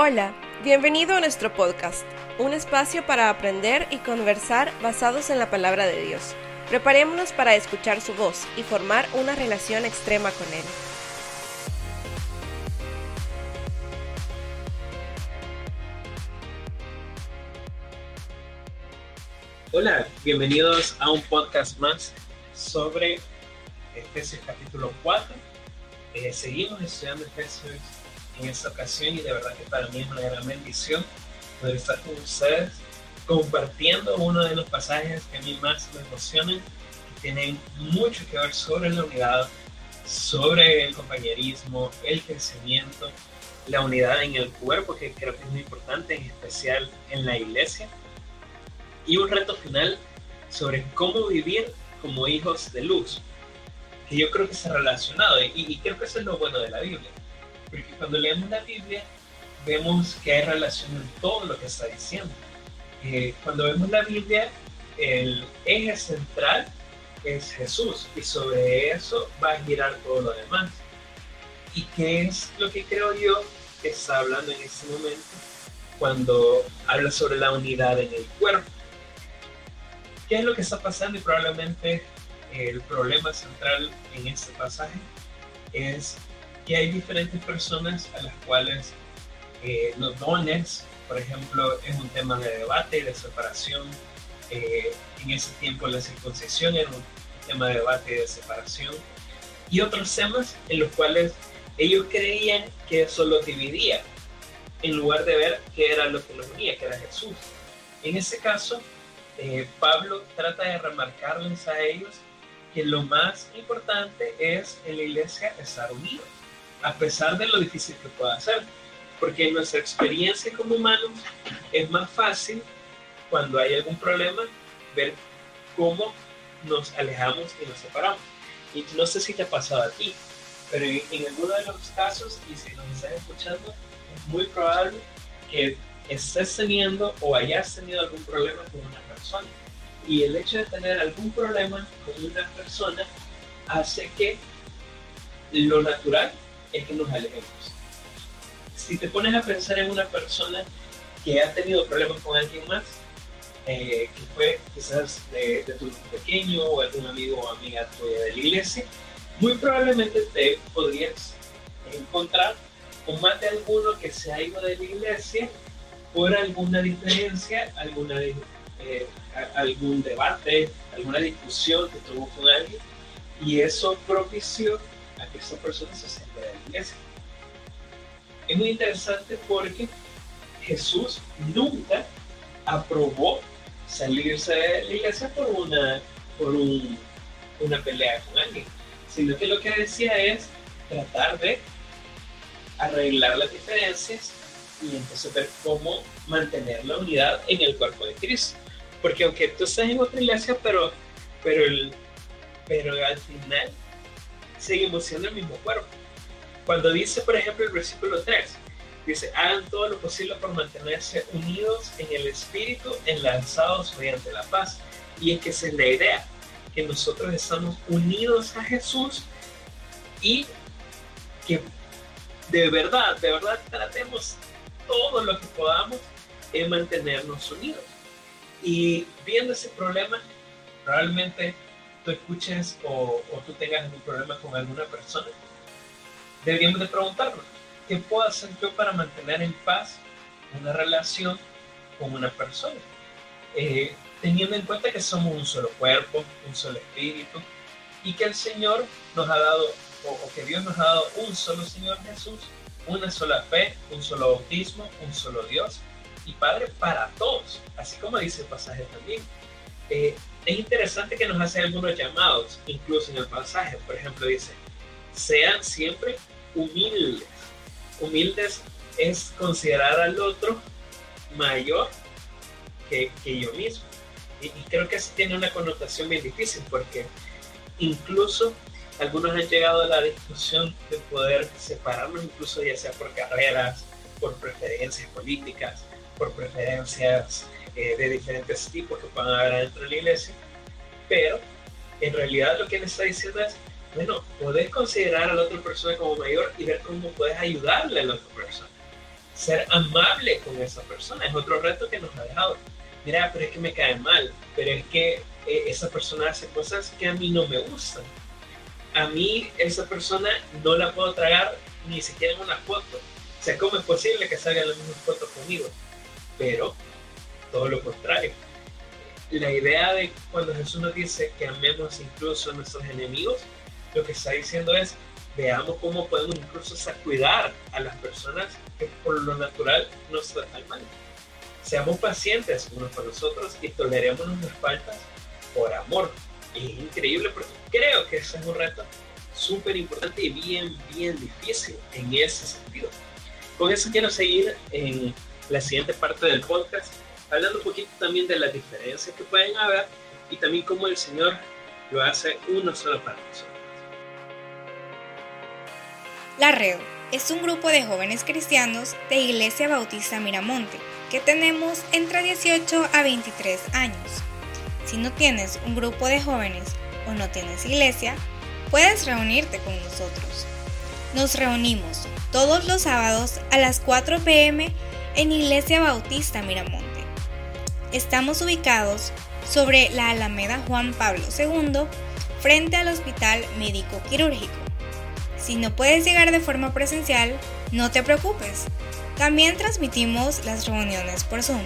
Hola, bienvenido a nuestro podcast, un espacio para aprender y conversar basados en la palabra de Dios. Preparémonos para escuchar su voz y formar una relación extrema con Él. Hola, bienvenidos a un podcast más sobre Efesios capítulo 4. Eh, seguimos estudiando Efesios en esta ocasión y de verdad que para mí es una gran bendición poder estar con ustedes compartiendo uno de los pasajes que a mí más me emocionan, que tienen mucho que ver sobre la unidad, sobre el compañerismo, el crecimiento, la unidad en el cuerpo, que creo que es muy importante, en especial en la iglesia, y un reto final sobre cómo vivir como hijos de luz, que yo creo que está relacionado, y, y creo que eso es lo bueno de la Biblia porque cuando leemos la Biblia, vemos que hay relación en todo lo que está diciendo. Eh, cuando vemos la Biblia, el eje central es Jesús y sobre eso va a girar todo lo demás. ¿Y qué es lo que creo yo que está hablando en este momento cuando habla sobre la unidad en el cuerpo? ¿Qué es lo que está pasando? Y probablemente el problema central en este pasaje es y hay diferentes personas a las cuales eh, los dones, por ejemplo, es un tema de debate de separación. Eh, en ese tiempo la circuncisión era un tema de debate y de separación. Y otros temas en los cuales ellos creían que eso los dividía, en lugar de ver qué era lo que los unía, que era Jesús. En ese caso, eh, Pablo trata de remarcarles a ellos que lo más importante es en la iglesia estar unidos a pesar de lo difícil que pueda ser. Porque en nuestra experiencia como humanos es más fácil cuando hay algún problema ver cómo nos alejamos y nos separamos. Y no sé si te ha pasado a ti, pero en, alguno de los casos, y si nos estás escuchando, es muy probable que estés teniendo o hayas tenido algún problema con una persona. Y el hecho de tener algún problema con una persona hace que lo natural es que nos alejemos. Si te pones a pensar en una persona que ha tenido problemas con alguien más, eh, que fue quizás de, tu pequeño o algún amigo o amiga tuya de la iglesia, muy probablemente te podrías encontrar con más de alguno que se ha ido de la iglesia por alguna diferencia, alguna, eh, algún debate, alguna discusión que tuvo con alguien, y eso propició a que esa persona se de iglesia. Es muy interesante porque Jesús nunca aprobó salirse de la iglesia por una, por una pelea con alguien, sino que lo que decía es tratar de arreglar las diferencias y entonces ver cómo mantener la unidad en el cuerpo de Cristo. Porque aunque tú estás en otra iglesia, pero, pero, el, pero al final seguimos siendo el mismo cuerpo. Cuando dice, por ejemplo, el versículo 3, dice, hagan todo lo posible por mantenerse unidos en el espíritu, enlazados mediante la paz. Y es que esa es la idea, que nosotros estamos unidos a Jesús y que de verdad, de verdad tratemos todo lo que podamos en mantenernos unidos. Y viendo ese problema, probablemente escuches o, tú tengas algún problema con alguna persona, deberíamos de preguntarnos, ¿qué puedo hacer yo para mantener en paz una relación con una persona? Eh, teniendo en cuenta que somos un solo cuerpo, un solo espíritu, y que el Señor nos ha dado, o, que Dios nos ha dado un solo Señor Jesús, una sola fe, un solo bautismo, un solo Dios y Padre para todos, así como dice el pasaje también. Eh, es interesante que nos hace algunos llamados, incluso en el pasaje. Por ejemplo, dice, sean siempre humildes. Humildes es considerar al otro mayor que, yo mismo. Y, creo que eso tiene una connotación bien difícil porque incluso algunos han llegado a la discusión de poder separarnos, incluso ya sea por carreras, por preferencias políticas, por preferencias eh, de diferentes tipos que puedan haber dentro de la iglesia, pero en realidad lo que él está diciendo es, bueno, puedes considerar a la otra persona como mayor y ver cómo puedes ayudarle a la otra persona. ser amable con esa persona. Es otro reto que nos ha dejado. Mira, pero es que me cae mal, pero es que eh, esa persona hace cosas que a mí no me gustan. A mí esa persona no la puedo tragar ni siquiera en una foto. O sea, ¿cómo es posible que salga la misma foto conmigo? Pero todo lo contrario. La idea de cuando Jesús nos dice que amemos incluso a nuestros enemigos, lo que está diciendo es, veamos cómo podemos incluso cuidar a las personas que por lo natural nos tratan mal. Seamos pacientes unos con nosotros y toleremos nuestras faltas por amor. Es increíble porque creo que ese es un reto súper importante y bien, bien difícil en ese sentido. Con eso quiero seguir en la siguiente parte del podcast, hablando un poquito también de las diferencias que pueden haber y también cómo el Señor lo hace uno solo para nosotros. La Red es un grupo de jóvenes cristianos de Iglesia Bautista Miramonte que tenemos entre 18 a 23 años. Si no tienes un grupo de jóvenes o no tienes iglesia, puedes reunirte con nosotros. Nos reunimos todos los sábados a las 4 pm en Iglesia Bautista Miramonte. Estamos ubicados sobre la Alameda Juan Pablo II, frente al Hospital Médico Quirúrgico. Si no puedes llegar de forma presencial, no te preocupes. También transmitimos las reuniones por Zoom.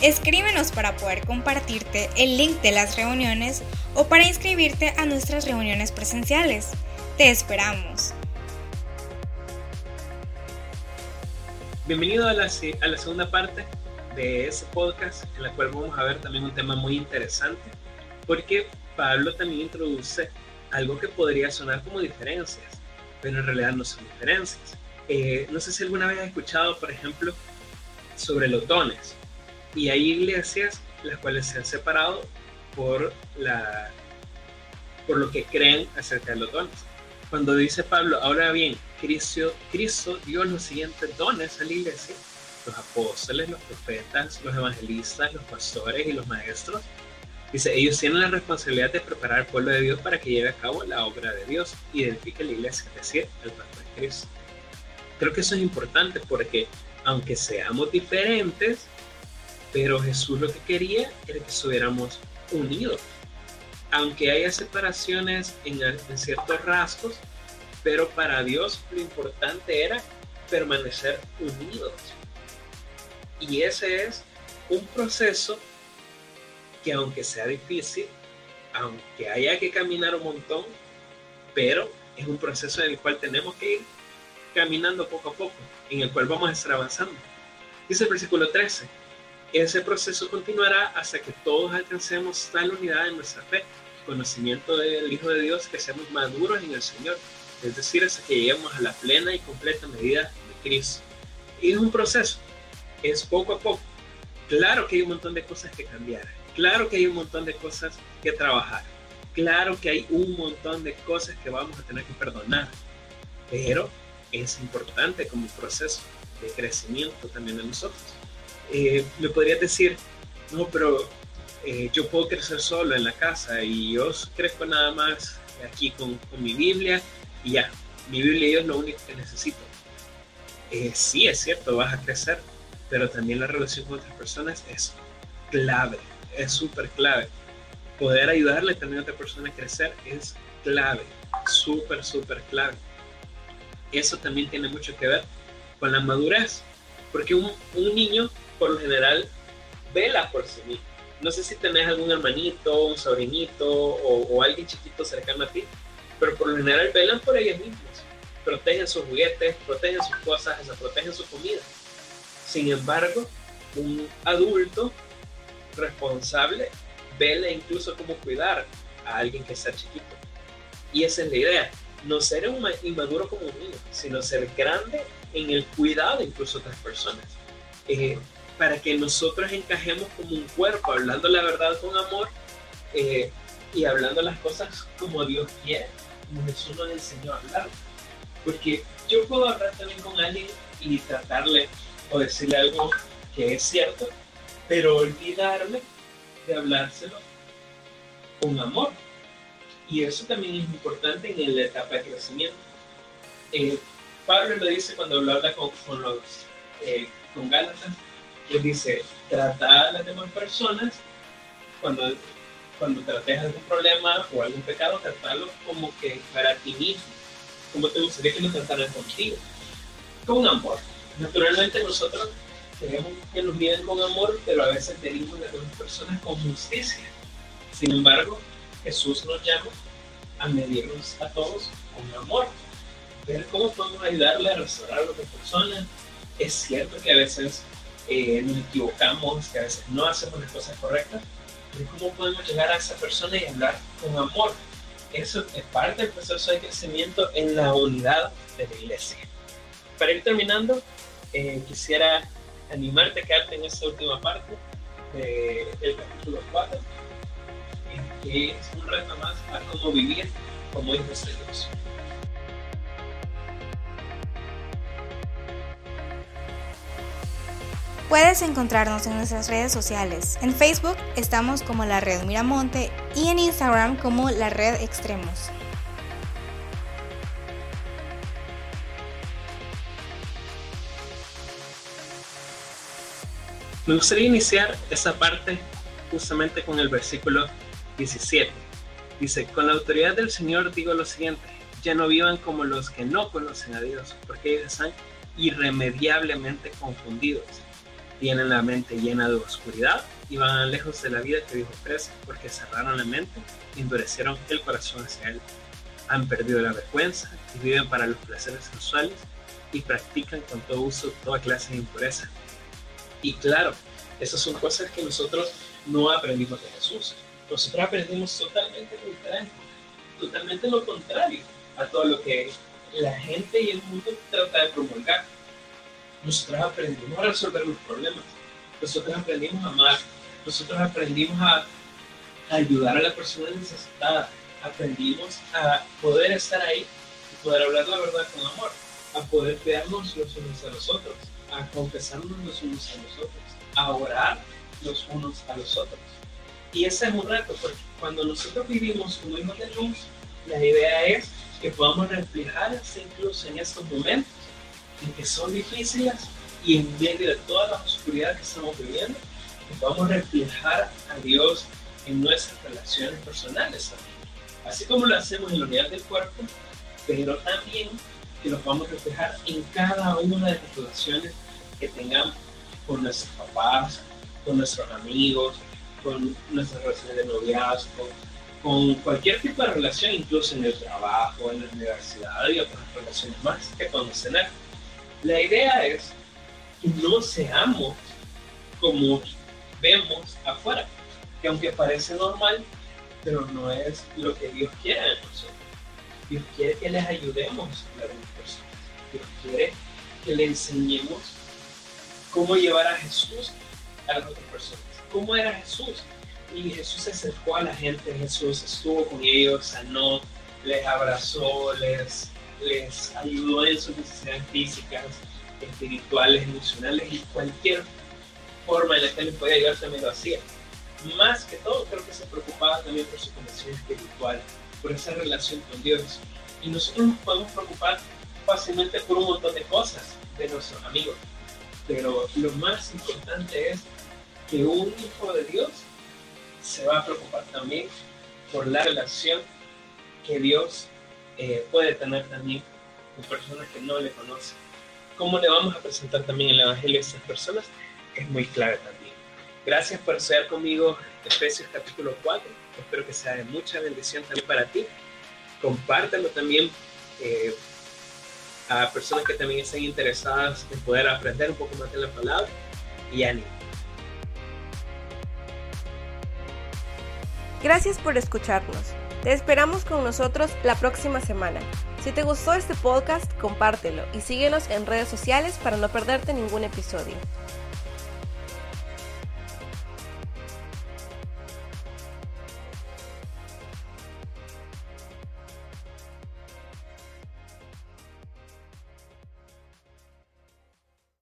Escríbenos para poder compartirte el link de las reuniones o para inscribirte a nuestras reuniones presenciales. Te esperamos. Bienvenido a la, a la segunda parte de ese podcast, en la cual vamos a ver también un tema muy interesante, porque Pablo también introduce algo que podría sonar como diferencias, pero en realidad no son diferencias. Eh, no sé si alguna vez has escuchado, por ejemplo, sobre los dones. Y hay iglesias las cuales se han separado por, la, por lo que creen acerca de los dones. Cuando dice Pablo, ahora bien, Cristo, Cristo dio los siguientes dones a la iglesia, los apóstoles, los profetas, los evangelistas, los pastores y los maestros. Dice, ellos tienen la responsabilidad de preparar al pueblo de Dios para que lleve a cabo la obra de Dios y identifique la iglesia, es decir, el cuerpo de Cristo. Creo que eso es importante porque aunque seamos diferentes, pero Jesús lo que quería era que estuviéramos unidos. Aunque haya separaciones en, en ciertos rasgos, pero para Dios lo importante era permanecer unidos. Y ese es un proceso que aunque sea difícil, aunque haya que caminar un montón, pero es un proceso en el cual tenemos que ir caminando poco a poco, en el cual vamos a estar avanzando. Dice el versículo 13, ese proceso continuará hasta que todos alcancemos tal unidad en nuestra fe, conocimiento del Hijo de Dios, que seamos maduros en el Señor, es decir, hasta que lleguemos a la plena y completa medida de Cristo. Y es un proceso, es poco a poco. Claro que hay un montón de cosas que cambiar, claro que hay un montón de cosas que trabajar, claro que hay un montón de cosas que vamos a tener que perdonar, pero es importante como proceso de crecimiento también de nosotros. Eh, me podrías decir, no, pero eh, yo puedo crecer solo en la casa y yo crezco nada más aquí con, mi Biblia y ya, mi Biblia es lo único que necesito. Eh, sí, es cierto, vas a crecer, pero también la relación con otras personas es clave, es súper clave. Poder ayudarle también a otra persona a crecer es clave, súper, súper clave. Eso también tiene mucho que ver con la madurez, porque un, un niño por lo general vela por sí mismo. No sé si tenés algún hermanito, un sobrinito o, o alguien chiquito cercano a ti, pero por lo general velan por ellos mismos. Protegen sus juguetes, protegen sus cosas, protegen su comida sin embargo, un adulto responsable vela incluso cómo cuidar a alguien que está chiquito. Y esa es la idea, no ser un inmaduro como un niño, sino ser grande en el cuidado incluso de otras personas. Eh, para que nosotros encajemos como un cuerpo, hablando la verdad con amor eh, y hablando las cosas como Dios quiere, como Jesús nos enseñó a hablar. Porque yo puedo hablar también con alguien y tratarle o decirle algo que es cierto, pero olvidarme de hablárselo con amor. Y eso también es importante en la etapa de crecimiento. Eh, Pablo lo dice cuando lo habla con, los eh, con Gálatas, que dice, trata a las demás personas cuando, cuando trates algún problema o algún pecado, tratarlo como que para ti mismo, como te gustaría que lo trataran contigo, con amor. Naturalmente nosotros queremos que nos miren con amor, pero a veces tenemos a las personas con justicia. Sin embargo, Jesús nos llama a medirnos a todos con amor, ver cómo podemos ayudarle a restaurar a otras personas. Es cierto que a veces eh, nos equivocamos, que a veces no hacemos las cosas correctas, pero cómo podemos llegar a esa persona y hablar con amor. Eso es parte del proceso de crecimiento en la unidad de la iglesia. Para ir terminando, eh, quisiera animarte a quedarte en esta última parte del capítulo 4, que es un reto más a cómo vivir como hijos de Dios. Puedes encontrarnos en nuestras redes sociales. En Facebook estamos como la Red Miramonte y en Instagram como la Red Extremos. Me gustaría iniciar esa parte justamente con el versículo 17. Dice, con la autoridad del Señor digo lo siguiente, ya no vivan como los que no conocen a Dios, porque ellos están irremediablemente confundidos. Tienen la mente llena de oscuridad y van lejos de la vida que Dios ofrece, porque cerraron la mente y endurecieron el corazón hacia Él. Han perdido la vergüenza y viven para los placeres sexuales y practican con todo uso toda clase de impureza y claro, esas son cosas que nosotros no aprendimos de Jesús. Nosotros aprendimos totalmente lo contrario, totalmente lo contrario a todo lo que la gente y el mundo trata de promulgar. Nosotros aprendimos a resolver los problemas, nosotros aprendimos a amar, nosotros aprendimos a ayudar a la persona necesitada, aprendimos a poder estar ahí y poder hablar la verdad con amor, a poder cuidarnos los unos a los otros a confesarnos los unos a los otros, a orar los unos a los otros. Y ese es un reto, porque cuando nosotros vivimos como hijos de luz, la idea es que podamos reflejarse incluso en estos momentos en que son difíciles y en medio de toda la oscuridad que estamos viviendo, que podamos reflejar a Dios en nuestras relaciones personales también. Así como lo hacemos en la unidad del cuerpo, pero también que lo podamos reflejar en cada una de las relaciones que tengamos con nuestros papás, con nuestros amigos, con nuestras relaciones de noviazgo, con cualquier tipo de relación, incluso en el trabajo, en la universidad y otras relaciones más que podemos tener. La idea es que no seamos como vemos afuera, que aunque parece normal, pero no es lo que Dios quiere de nosotros. Dios quiere que les ayudemos a las personas. Dios quiere que le enseñemos cómo llevar a Jesús a las otras personas. ¿Cómo era Jesús? Y Jesús se acercó a la gente, Jesús estuvo con ellos, sanó, les abrazó, les, les ayudó en sus necesidades físicas, espirituales, emocionales y cualquier forma en la que les podía ayudar también lo hacía. Más que todo, creo que se preocupaba también por su conexión espiritual, por esa relación con Dios. Y nosotros nos podemos preocupar fácilmente por un montón de cosas de nuestros amigos, pero lo más importante es que un hijo de Dios se va a preocupar también por la relación que Dios eh, puede tener también con personas que no le conocen. ¿Cómo le vamos a presentar también el Evangelio a estas personas? Es muy clave también. Gracias por estar conmigo Efesios capítulo 4. Espero que sea de mucha bendición también para ti. Compártelo también. Eh, a personas que también estén interesadas en poder aprender un poco más de la palabra y ánimo. Gracias por escucharnos. Te esperamos con nosotros la próxima semana. Si te gustó este podcast, compártelo y síguenos en redes sociales para no perderte ningún episodio.